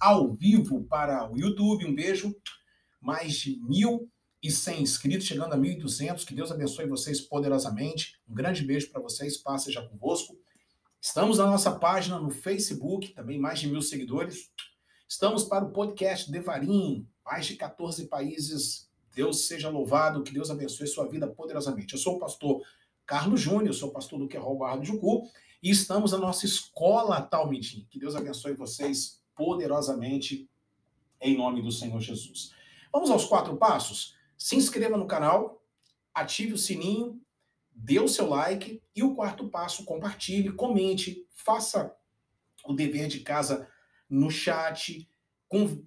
ao vivo para o YouTube. Um beijo. Mais de 1.100 inscritos, chegando a 1.200. Que Deus abençoe vocês poderosamente. Um grande beijo para vocês. Paz seja convosco. Estamos na nossa página no Facebook, também mais de mil seguidores. Estamos para o podcast Devarim, mais de 14 países. Deus seja louvado, que Deus abençoe sua vida poderosamente. Eu sou o pastor Carlos Júnior, sou pastor do Querol Barra do Jucu, e estamos na nossa escola Talmidim. Que Deus abençoe vocês poderosamente, em nome do Senhor Jesus. Vamos aos quatro passos? Se inscreva no canal, ative o sininho, dê o seu like, e o quarto passo, compartilhe, comente, faça o dever de casa no chat,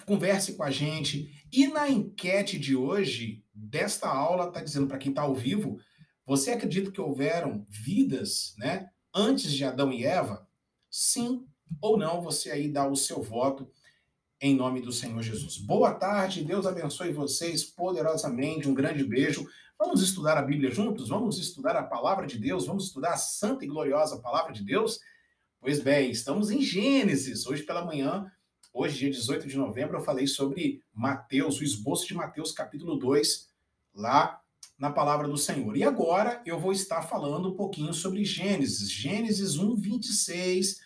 converse com a gente. E na enquete de hoje, desta aula, está dizendo para quem está ao vivo, você acredita que houveram vidas, né, antes de Adão e Eva? Sim ou não? Você aí dá o seu voto em nome do Senhor Jesus. Boa tarde, Deus abençoe vocês poderosamente. Um grande beijo. Vamos estudar a Bíblia juntos? Vamos estudar a palavra de Deus? Vamos estudar a santa e gloriosa palavra de Deus? Pois bem, estamos em Gênesis. Hoje pela manhã, hoje, dia 18 de novembro, eu falei sobre Mateus, o esboço de Mateus, capítulo 2, lá na palavra do Senhor. E agora eu vou estar falando um pouquinho sobre Gênesis. Gênesis 1, 26.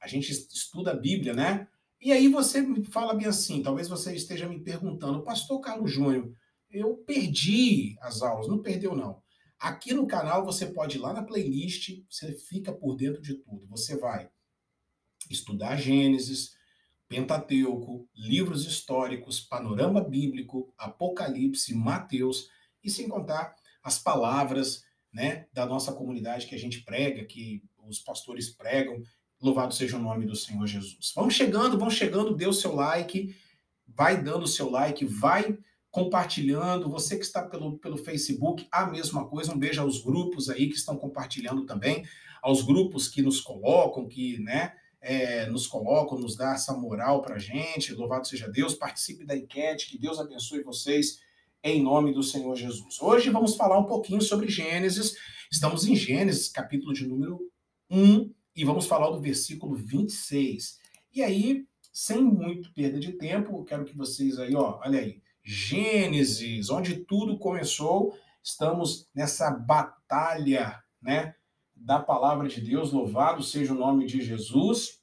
A gente estuda a Bíblia, né? E aí você fala bem assim, talvez você esteja me perguntando, pastor Carlos Júnior, eu perdi as aulas. Não perdeu, não. Aqui no canal você pode ir lá na playlist, você fica por dentro de tudo. Você vai estudar Gênesis, Pentateuco, livros históricos, panorama bíblico, Apocalipse, Mateus e sem contar as palavras né, da nossa comunidade que a gente prega, que os pastores pregam. Louvado seja o nome do Senhor Jesus. Vamos chegando, vão chegando, dê o seu like, vai dando o seu like, vai compartilhando. Você que está pelo, pelo Facebook, a mesma coisa. Um beijo aos grupos aí que estão compartilhando também, aos grupos que nos colocam, que né, é, nos colocam, nos dá essa moral para gente. Louvado seja Deus. Participe da enquete, que Deus abençoe vocês em nome do Senhor Jesus. Hoje vamos falar um pouquinho sobre Gênesis. Estamos em Gênesis, capítulo de número 1, e vamos falar do versículo 26. E aí, sem muito perda de tempo, quero que vocês aí, ó, olha aí, Gênesis, onde tudo começou, estamos nessa batalha, né, da palavra de Deus, louvado seja o nome de Jesus.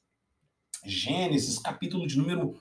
Gênesis, capítulo de número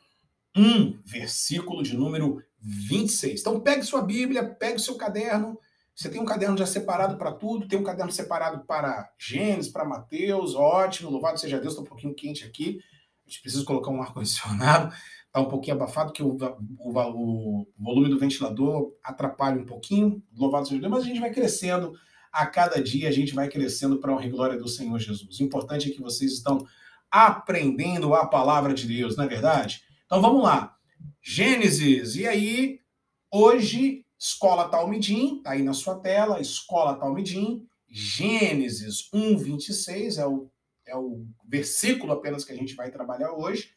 1, versículo de número 26. Então, pegue sua Bíblia, pegue seu caderno. Você tem um caderno já separado para tudo, tem um caderno separado para Gênesis, para Mateus, ótimo, louvado seja Deus, está um pouquinho quente aqui. A gente precisa colocar um ar-condicionado, está um pouquinho abafado, que o, o, o, volume do ventilador atrapalha um pouquinho, louvado seja Deus, mas a gente vai crescendo a cada dia, a gente vai crescendo para a glória do Senhor Jesus. O importante é que vocês estão aprendendo a palavra de Deus, não é verdade? Então vamos lá. Gênesis. E aí, hoje, Escola Talmidim, tá aí na sua tela, Escola Talmidim, Gênesis 1, 26, é o, é o versículo apenas que a gente vai trabalhar hoje.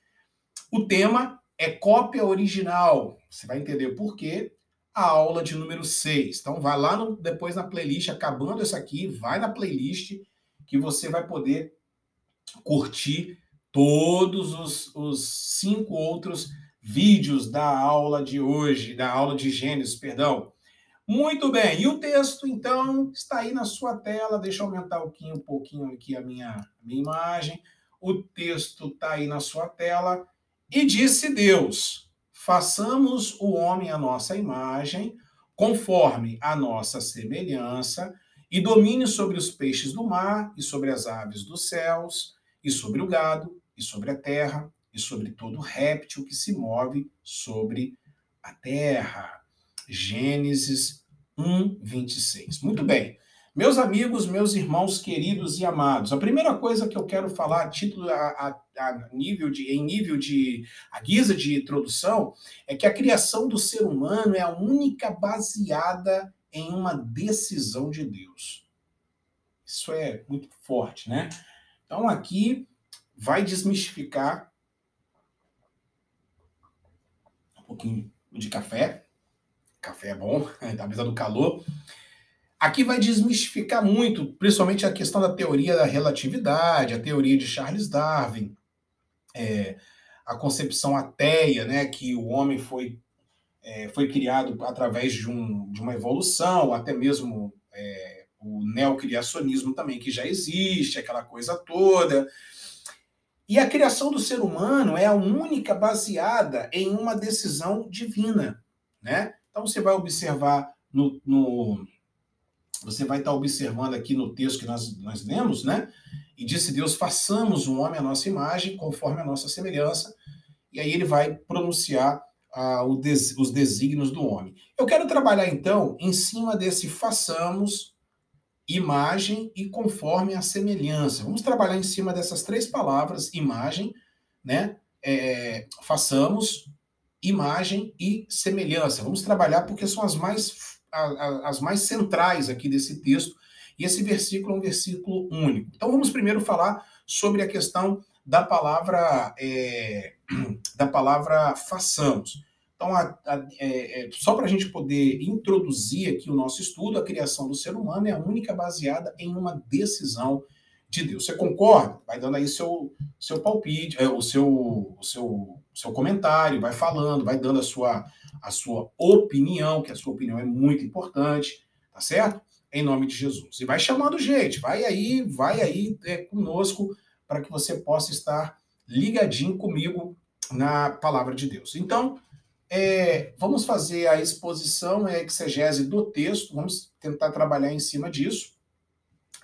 O tema é cópia original. Você vai entender por quê. A aula de número 6. Então, vai lá no, depois na playlist, acabando essa aqui, vai na playlist que você vai poder curtir todos os, os cinco outros vídeos da aula de hoje, da aula de Gênesis, perdão. Muito bem, e o texto, então, está aí na sua tela. Deixa eu aumentar um pouquinho aqui a minha, minha imagem. O texto está aí na sua tela. E disse Deus: façamos o homem à nossa imagem, conforme a nossa semelhança, e domine sobre os peixes do mar, e sobre as aves dos céus, e sobre o gado, e sobre a terra, e sobre todo réptil que se move sobre a terra. Gênesis 1, 26. Muito bem. Meus amigos, meus irmãos queridos e amados, a primeira coisa que eu quero falar a título a, a, a, nível de em nível de a guisa de introdução é que a criação do ser humano é a única baseada em uma decisão de Deus. Isso é muito forte, né? Então aqui vai desmistificar pouquinho de café. Café é bom, apesar do calor. Aqui vai desmistificar muito, principalmente a questão da teoria da relatividade, a teoria de Charles Darwin, é, a concepção ateia, né, que o homem foi, é, foi criado através de, um, de uma evolução, até mesmo é, o neocriacionismo também, que já existe, aquela coisa toda. E a criação do ser humano é a única baseada em uma decisão divina, né? Então você vai observar no, no você vai estar observando aqui no texto que nós, nós lemos, né? E disse Deus: façamos um homem à nossa imagem, conforme a nossa semelhança. E aí ele vai pronunciar ah, des, os desígnios do homem. Eu quero trabalhar então em cima desse façamos, imagem e conforme a semelhança. Vamos trabalhar em cima dessas três palavras: imagem, né? É, façamos, imagem e semelhança. Vamos trabalhar porque são as mais as mais centrais aqui desse texto, e esse versículo é um versículo único. Então vamos primeiro falar sobre a questão da palavra é, da palavra façamos. Então, a, a, é, é só para a gente poder introduzir aqui o nosso estudo, a criação do ser humano é a única baseada em uma decisão de Deus. Você concorda? Vai dando aí seu, seu palpite, é, o, seu, o seu, seu comentário, vai falando, vai dando a sua, a sua opinião, que a sua opinião é muito importante, tá certo? Em nome de Jesus. E vai chamando gente, vai aí, vai aí é, conosco para que você possa estar ligadinho comigo na palavra de Deus. Então, é, vamos fazer a exposição, a exegese do texto, vamos tentar trabalhar em cima disso,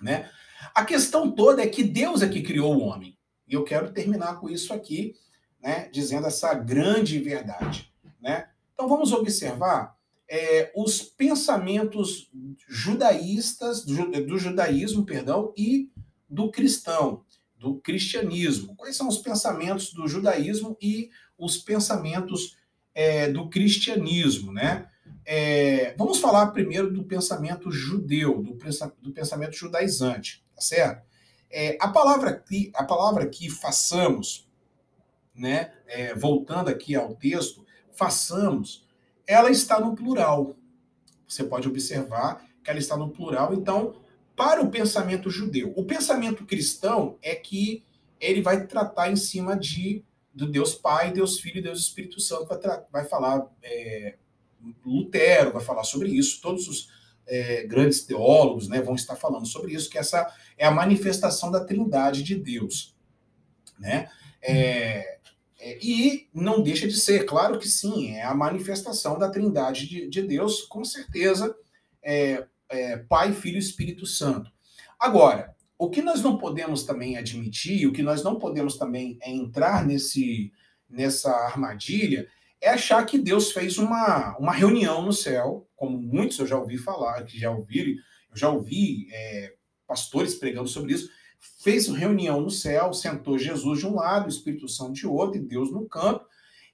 né? A questão toda é que Deus é que criou o homem. E eu quero terminar com isso aqui, né, dizendo essa grande verdade, né? Então vamos observar é, os pensamentos judaístas, do, do judaísmo, perdão, e do cristão, do cristianismo. Quais são os pensamentos do judaísmo e os pensamentos é, do cristianismo, né? É, vamos falar primeiro do pensamento judeu, do, do pensamento judaizante, tá certo? É, a palavra que a palavra que façamos, né? É, voltando aqui ao texto, façamos, ela está no plural. Você pode observar que ela está no plural. Então, para o pensamento judeu, o pensamento cristão é que ele vai tratar em cima de do Deus Pai, Deus Filho e Deus Espírito Santo. Vai, vai falar é, Lutero vai falar sobre isso, todos os é, grandes teólogos né, vão estar falando sobre isso, que essa é a manifestação da trindade de Deus. Né? É, é, e não deixa de ser, claro que sim, é a manifestação da trindade de, de Deus, com certeza, é, é, Pai, Filho e Espírito Santo. Agora, o que nós não podemos também admitir, o que nós não podemos também é entrar nesse, nessa armadilha, é achar que Deus fez uma, uma reunião no céu, como muitos eu já ouvi falar, que já ouviram, eu já ouvi é, pastores pregando sobre isso, fez reunião no céu, sentou Jesus de um lado, o Espírito Santo de outro, e Deus no canto,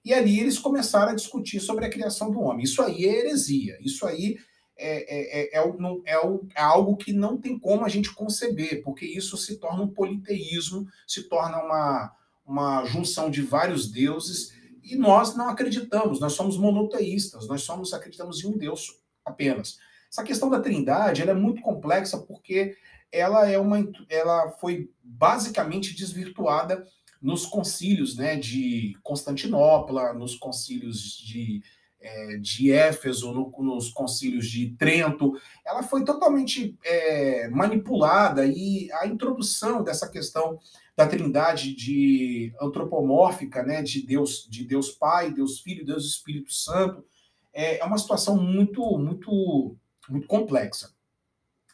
e ali eles começaram a discutir sobre a criação do homem. Isso aí é heresia, isso aí é, é, é, é, é algo que não tem como a gente conceber, porque isso se torna um politeísmo, se torna uma, uma junção de vários deuses, e nós não acreditamos, nós somos monoteístas, nós somos acreditamos em um Deus apenas. Essa questão da Trindade, ela é muito complexa porque ela é uma ela foi basicamente desvirtuada nos concílios, né, de Constantinopla, nos concílios de é, de Éfeso, no, nos concílios de Trento, ela foi totalmente é, manipulada e a introdução dessa questão da trindade de antropomórfica, né, de Deus, de Deus Pai, Deus Filho, Deus Espírito Santo, é, é uma situação muito, muito, muito complexa.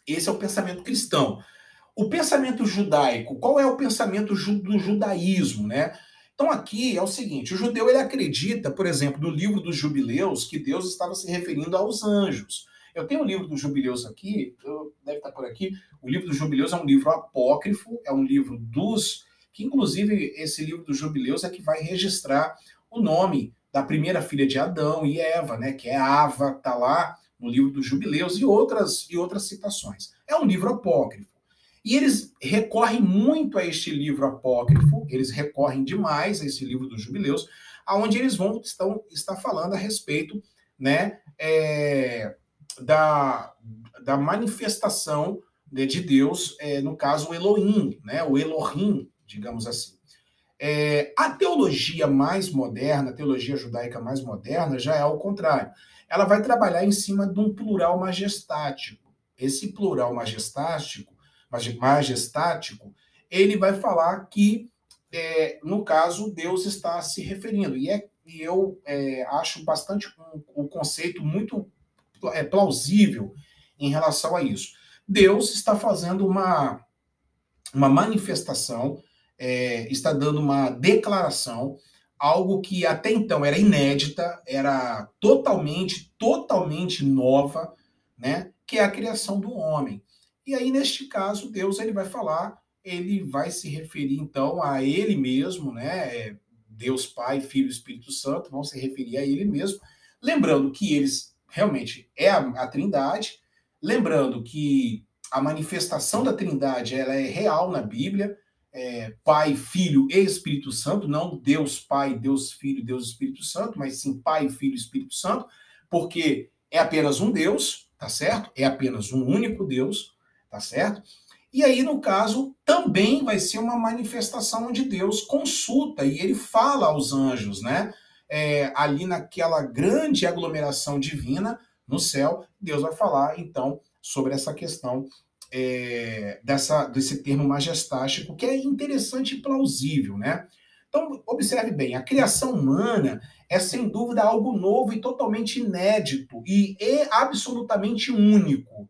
Esse é o pensamento cristão. O pensamento judaico, qual é o pensamento do judaísmo, né? Então aqui é o seguinte, o judeu ele acredita, por exemplo, no livro dos jubileus, que Deus estava se referindo aos anjos. Eu tenho o livro dos jubileus aqui, deve estar por aqui. O livro dos jubileus é um livro apócrifo, é um livro dos. que inclusive esse livro dos jubileus é que vai registrar o nome da primeira filha de Adão e Eva, né? Que é Ava, tá lá no livro dos jubileus e outras e outras citações. É um livro apócrifo. E eles recorrem muito a este livro apócrifo, eles recorrem demais a esse livro dos jubileus, aonde eles vão estão está falando a respeito, né, é, da, da manifestação de Deus, é, no caso o Elohim, né, o Elohim, digamos assim. É, a teologia mais moderna, a teologia judaica mais moderna, já é ao contrário. Ela vai trabalhar em cima de um plural majestático. Esse plural majestático, majestático, ele vai falar que, é, no caso, Deus está se referindo. E, é, e eu é, acho bastante um, um conceito muito é, plausível em relação a isso. Deus está fazendo uma, uma manifestação, é, está dando uma declaração, algo que até então era inédita, era totalmente, totalmente nova, né? Que é a criação do homem. E aí, neste caso, Deus ele vai falar, ele vai se referir então a ele mesmo, né? É, Deus Pai, Filho e Espírito Santo vão se referir a ele mesmo, lembrando que eles realmente é a, a Trindade, lembrando que a manifestação da Trindade ela é real na Bíblia, é, Pai, Filho e Espírito Santo, não Deus Pai, Deus Filho, Deus Espírito Santo, mas sim Pai, Filho e Espírito Santo, porque é apenas um Deus, tá certo? É apenas um único Deus, tá certo? E aí, no caso, também vai ser uma manifestação onde Deus consulta e ele fala aos anjos, né? É, ali naquela grande aglomeração divina no céu, Deus vai falar então sobre essa questão é, dessa, desse termo majestático, que é interessante e plausível, né? Então, observe bem, a criação humana é sem dúvida algo novo e totalmente inédito e é absolutamente único.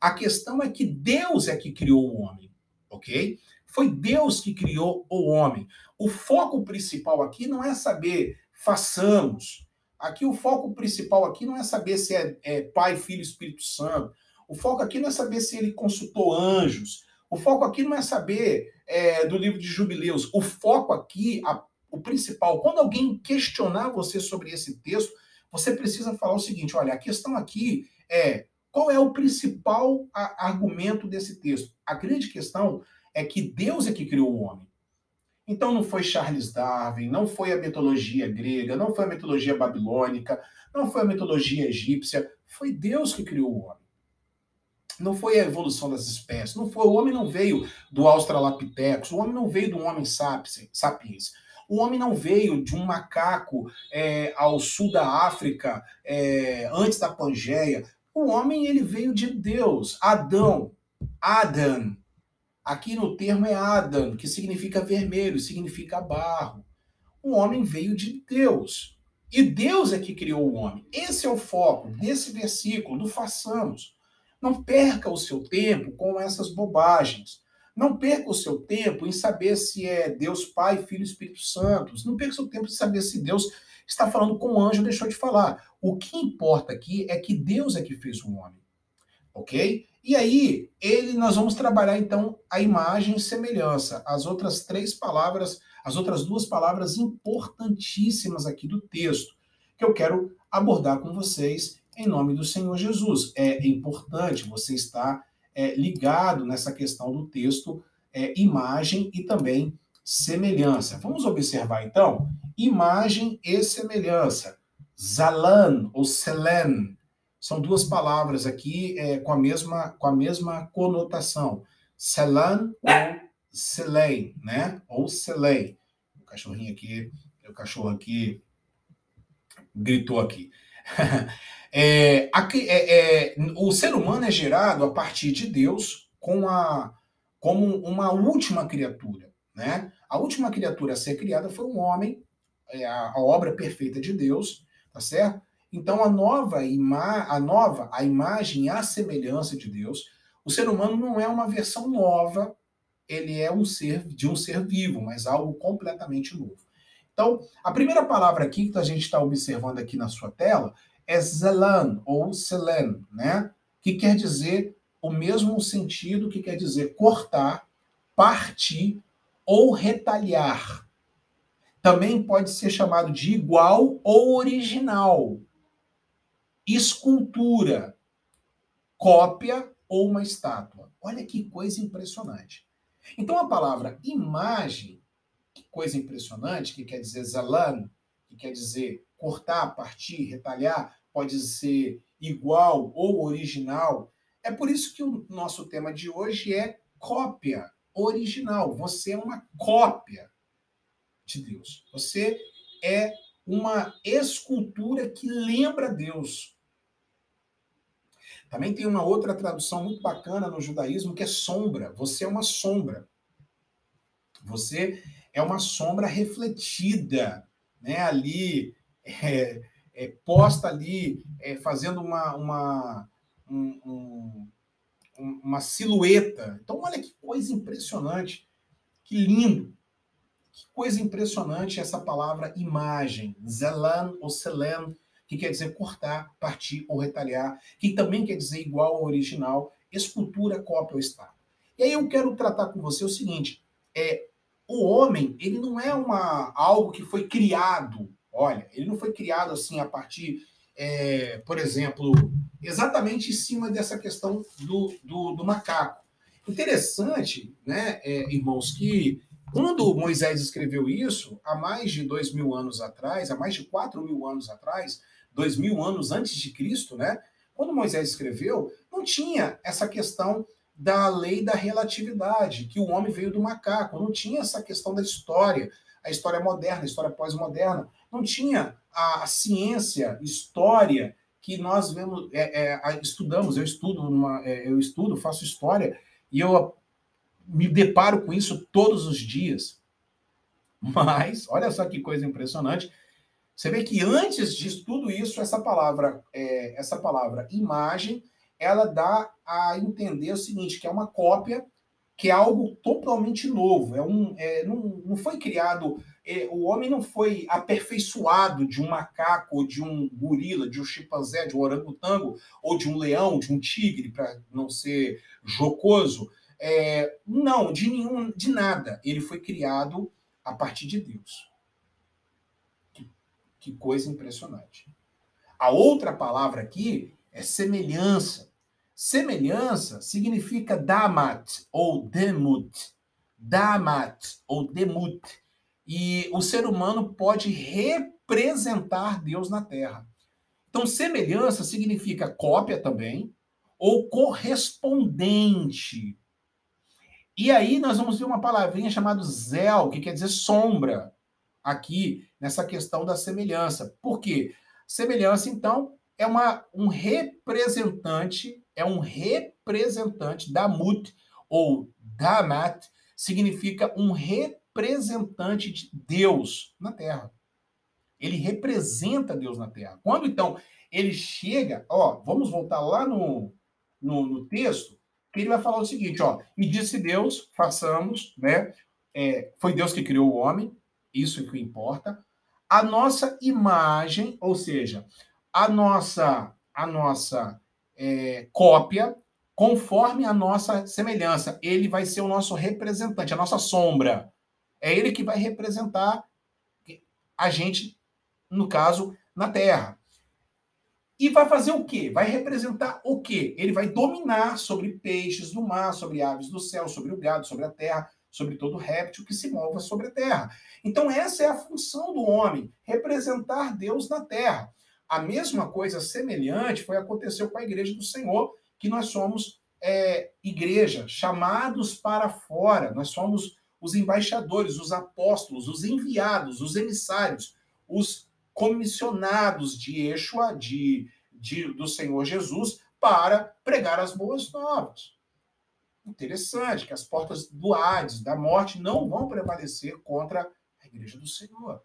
A questão é que Deus é que criou o homem, ok? Foi Deus que criou o homem. O foco principal aqui não é saber façamos. Aqui o foco principal aqui não é saber se é, é Pai, Filho, Espírito Santo. O foco aqui não é saber se ele consultou anjos. O foco aqui não é saber é, do livro de Jubileus. O foco aqui, a, o principal, quando alguém questionar você sobre esse texto, você precisa falar o seguinte: olha, a questão aqui é qual é o principal argumento desse texto? A grande questão é que Deus é que criou o homem. Então não foi Charles Darwin, não foi a mitologia grega, não foi a mitologia babilônica, não foi a mitologia egípcia, foi Deus que criou o homem. Não foi a evolução das espécies, não foi o homem não veio do Australopithecus, o homem não veio do homem sapiens. O homem não veio de um macaco é, ao sul da África é, antes da Pangeia. O homem ele veio de Deus, Adão, Adam. Aqui no termo é Adam, que significa vermelho, significa barro. O homem veio de Deus. E Deus é que criou o homem. Esse é o foco desse versículo, do façamos. Não perca o seu tempo com essas bobagens. Não perca o seu tempo em saber se é Deus Pai, Filho e Espírito Santo. Não perca o seu tempo em saber se Deus está falando com o anjo, deixou de falar. O que importa aqui é que Deus é que fez o homem. Ok? E aí, ele, nós vamos trabalhar então a imagem e semelhança. As outras três palavras, as outras duas palavras importantíssimas aqui do texto, que eu quero abordar com vocês em nome do Senhor Jesus. É importante você estar é, ligado nessa questão do texto, é, imagem e também semelhança. Vamos observar então imagem e semelhança. Zalan ou Selen são duas palavras aqui é, com, a mesma, com a mesma conotação. Selan ou Selei, né? Ou Selei. O cachorrinho aqui, o cachorro aqui gritou aqui. é, aqui é, é, o ser humano é gerado a partir de Deus com a, como uma última criatura, né? A última criatura a ser criada foi um homem, é a, obra perfeita de Deus, tá certo? Então a nova, ima a nova, a imagem a semelhança de Deus, o ser humano não é uma versão nova, ele é um ser de um ser vivo, mas algo completamente novo. Então, a primeira palavra aqui que a gente está observando aqui na sua tela é zelan ou selen, né? Que quer dizer o mesmo sentido que quer dizer cortar, partir ou retalhar. Também pode ser chamado de igual ou original. Escultura, cópia ou uma estátua. Olha que coisa impressionante. Então a palavra imagem, que coisa impressionante, que quer dizer zalan, que quer dizer cortar, partir, retalhar, pode ser igual ou original. É por isso que o nosso tema de hoje é cópia original. Você é uma cópia. de Deus. Você é uma escultura que lembra Deus. Também tem uma outra tradução muito bacana no judaísmo que é sombra. Você é uma sombra. Você é uma sombra refletida, né? Ali, é, é, posta ali, é, fazendo uma, uma, um, um, uma silhueta. Então, olha que coisa impressionante, que lindo. Que coisa impressionante essa palavra imagem, zelan ou selen, que quer dizer cortar, partir ou retalhar, que também quer dizer igual ao original, escultura, cópia ou estátua. E aí eu quero tratar com você o seguinte: é o homem, ele não é uma algo que foi criado. Olha, ele não foi criado assim a partir, é, por exemplo, exatamente em cima dessa questão do, do, do macaco. Interessante, né, é, irmãos, que quando Moisés escreveu isso, há mais de dois mil anos atrás, há mais de quatro mil anos atrás, dois mil anos antes de Cristo, né? Quando Moisés escreveu, não tinha essa questão da lei da relatividade, que o homem veio do macaco, não tinha essa questão da história, a história moderna, a história pós-moderna, não tinha a, ciência, história que nós vemos, é, é, estudamos, eu estudo, uma, é, eu estudo, faço história e eu me deparo com isso todos os dias. Mas, olha só que coisa impressionante. Você vê que antes de tudo isso, essa palavra, é, essa palavra imagem, ela dá a entender o seguinte, que é uma cópia, que é algo totalmente novo. É um, é, não, não foi criado, o homem não foi aperfeiçoado de um macaco, ou de um gorila, de um chimpanzé, de um orangotango, ou de um leão, de um tigre, para não ser jocoso. É, não, de nenhum, de nada. Ele foi criado a partir de Deus. Que, que coisa impressionante. A outra palavra aqui é semelhança. Semelhança significa damat ou demut. Damat ou demut. E o ser humano pode representar Deus na Terra. Então, semelhança significa cópia também, ou correspondente. E aí nós vamos ver uma palavrinha chamada zel, que quer dizer sombra, aqui nessa questão da semelhança. Por quê? Semelhança, então, é uma, um representante, é um representante da mut ou damat, significa um representante de Deus na Terra. Ele representa Deus na Terra. Quando então ele chega, ó, vamos voltar lá no, no, no texto, que ele vai falar o seguinte, ó, e disse Deus, façamos, né? É, foi Deus que criou o homem, isso é que importa. A nossa imagem, ou seja, a nossa a nossa é, cópia, conforme a nossa semelhança. Ele vai ser o nosso representante, a nossa sombra. É ele que vai representar a gente, no caso, na Terra. E vai fazer o quê? Vai representar o quê? Ele vai dominar sobre peixes do mar, sobre aves do céu, sobre o gado, sobre a terra, sobre todo réptil que se mova sobre a terra. Então, essa é a função do homem, representar Deus na terra. A mesma coisa semelhante foi aconteceu com a igreja do Senhor, que nós somos é, igreja, chamados para fora, nós somos os embaixadores, os apóstolos, os enviados, os emissários, os comissionados de Yeshua, de, de, do Senhor Jesus, para pregar as boas novas. Interessante que as portas do Hades, da morte, não vão prevalecer contra a igreja do Senhor.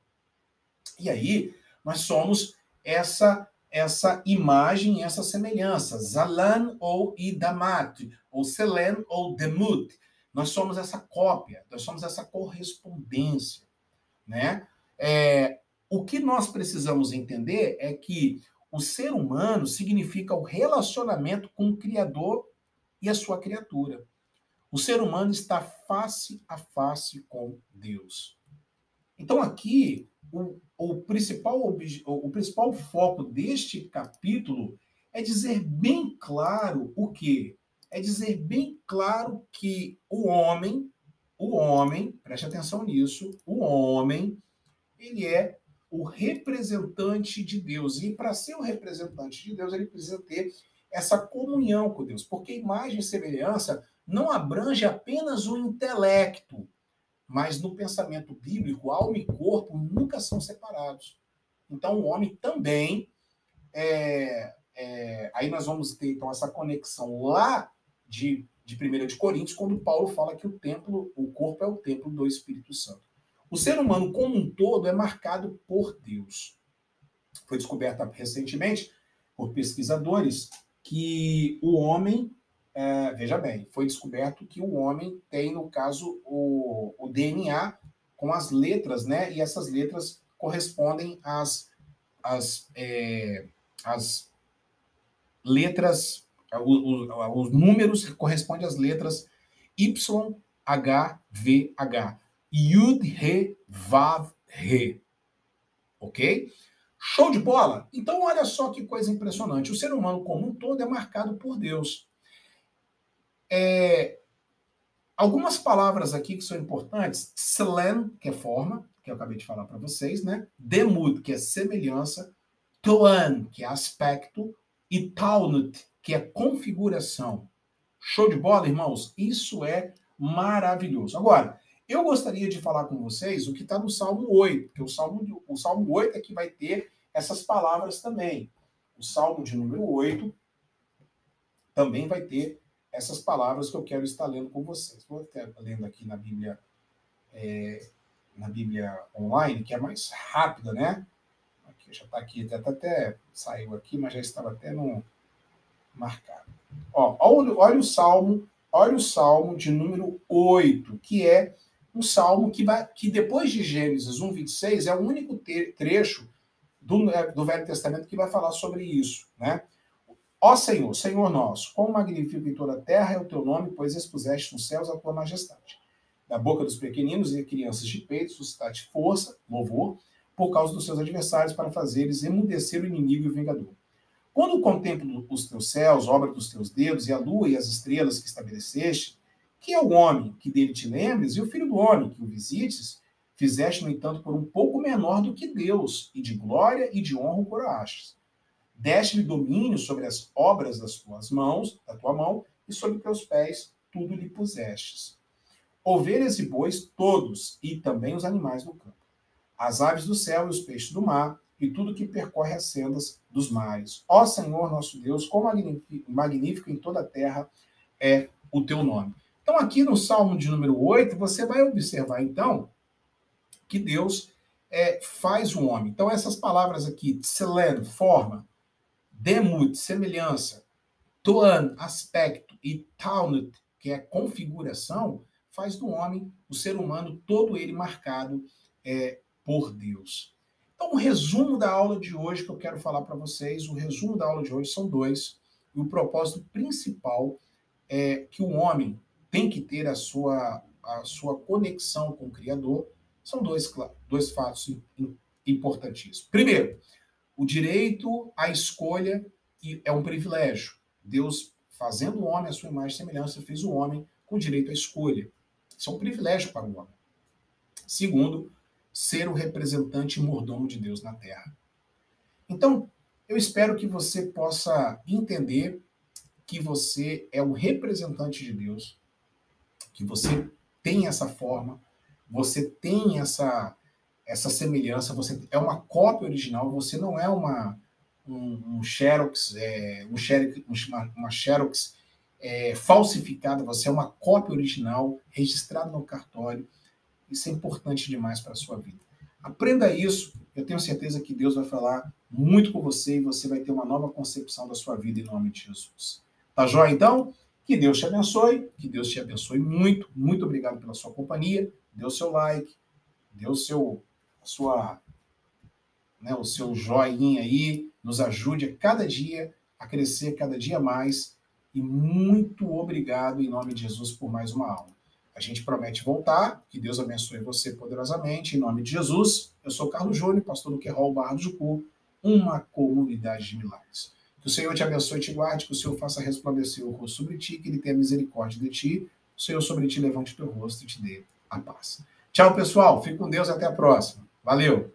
E aí, nós somos essa essa imagem, essa semelhança, Zalan ou Idamat, ou Selen ou Demut. Nós somos essa cópia, nós somos essa correspondência, né? É, o que nós precisamos entender é que o ser humano significa o relacionamento com o Criador e a sua criatura. O ser humano está face a face com Deus. Então, aqui, o, o, principal, o principal foco deste capítulo é dizer bem claro o quê? É dizer bem claro que o homem, o homem, preste atenção nisso, o homem, ele é o representante de Deus. E para ser o representante de Deus, ele precisa ter essa comunhão com Deus, porque imagem e semelhança não abrange apenas o intelecto, mas no pensamento bíblico, alma e corpo nunca são separados. Então, o homem também. É, é, aí nós vamos ter então essa conexão lá de, de 1 de Coríntios, quando Paulo fala que o templo, o corpo é o templo do Espírito Santo. O ser humano como um todo é marcado por Deus. Foi descoberta recentemente por pesquisadores que o homem, é, veja bem, foi descoberto que o homem tem, no caso, o, o DNA com as letras, né? E essas letras correspondem às, às, é, às letras, os, os números correspondem às letras Y, H, V, H. Yud, Re, Vav, Re. Ok? Show de bola? Então, olha só que coisa impressionante. O ser humano como um todo é marcado por Deus. É, algumas palavras aqui que são importantes. Tslen, que é forma, que eu acabei de falar para vocês, né? Demud, que é semelhança. Toan, que é aspecto. E Taunut, que é configuração. Show de bola, irmãos? Isso é maravilhoso. Agora, eu gostaria de falar com vocês o que está no Salmo 8, porque o Salmo, o Salmo 8 é que vai ter essas palavras também. O Salmo de número 8 também vai ter essas palavras que eu quero estar lendo com vocês. Vou até lendo aqui na Bíblia, é, na Bíblia online, que é mais rápida, né? Aqui, já está aqui, até, até saiu aqui, mas já estava até no marcado. Ó, olha, olha o Salmo, olha o Salmo de número 8, que é um salmo que, vai, que depois de Gênesis 1, 26, é o único trecho do, é, do Velho Testamento que vai falar sobre isso. Né? Ó Senhor, Senhor nosso, quão magnífico em toda a terra é o teu nome, pois expuseste nos céus a tua majestade. Da boca dos pequeninos e crianças de peito suscitaste força, louvor, por causa dos seus adversários, para fazeres emudecer o inimigo e o vingador. Quando contemplo os teus céus, obra dos teus dedos, e a lua e as estrelas que estabeleceste, que é o homem que dele te lembres, e o filho do homem que o visites, fizeste, no entanto, por um pouco menor do que Deus, e de glória e de honra o coroastes. Deste-lhe domínio sobre as obras das tuas mãos, da tua mão, e sobre teus pés tudo lhe pusestes. Ovelhas e bois todos, e também os animais do campo. As aves do céu e os peixes do mar, e tudo que percorre as sendas dos mares. Ó Senhor nosso Deus, quão magnífico em toda a terra é o teu nome. Então, aqui no Salmo de número 8, você vai observar, então, que Deus é, faz o homem. Então, essas palavras aqui, tselen, forma, demut, semelhança, toan, aspecto, e taunut, que é configuração, faz do homem, o ser humano, todo ele marcado é, por Deus. Então, o resumo da aula de hoje que eu quero falar para vocês, o resumo da aula de hoje são dois, e o propósito principal é que o homem tem que ter a sua, a sua conexão com o Criador, são dois, dois fatos importantíssimos. Primeiro, o direito à escolha é um privilégio. Deus, fazendo o homem à sua imagem e semelhança, fez o homem com direito à escolha. Isso é um privilégio para o homem. Segundo, ser o representante mordomo de Deus na terra. Então, eu espero que você possa entender que você é o representante de Deus que você tem essa forma, você tem essa essa semelhança, você é uma cópia original, você não é uma um, um xerox, é, um xerox, uma, uma xerox é, falsificada, você é uma cópia original registrada no cartório. Isso é importante demais para a sua vida. Aprenda isso, eu tenho certeza que Deus vai falar muito com você e você vai ter uma nova concepção da sua vida em nome de Jesus. Tá joia então? Que Deus te abençoe, que Deus te abençoe muito. Muito obrigado pela sua companhia. Dê o seu like, dê o seu, a sua, né, o seu joinha aí, nos ajude a cada dia a crescer cada dia mais. E muito obrigado em nome de Jesus por mais uma aula. A gente promete voltar. Que Deus abençoe você poderosamente. Em nome de Jesus, eu sou Carlos Júnior, pastor do Querol Barra do Jucu, uma comunidade de milagres. Que o Senhor te abençoe e te guarde, que o Senhor faça resplandecer o rosto sobre ti, que ele tenha misericórdia de ti. O Senhor sobre ti levante o teu rosto e te dê a paz. Tchau, pessoal. Fique com Deus. Até a próxima. Valeu!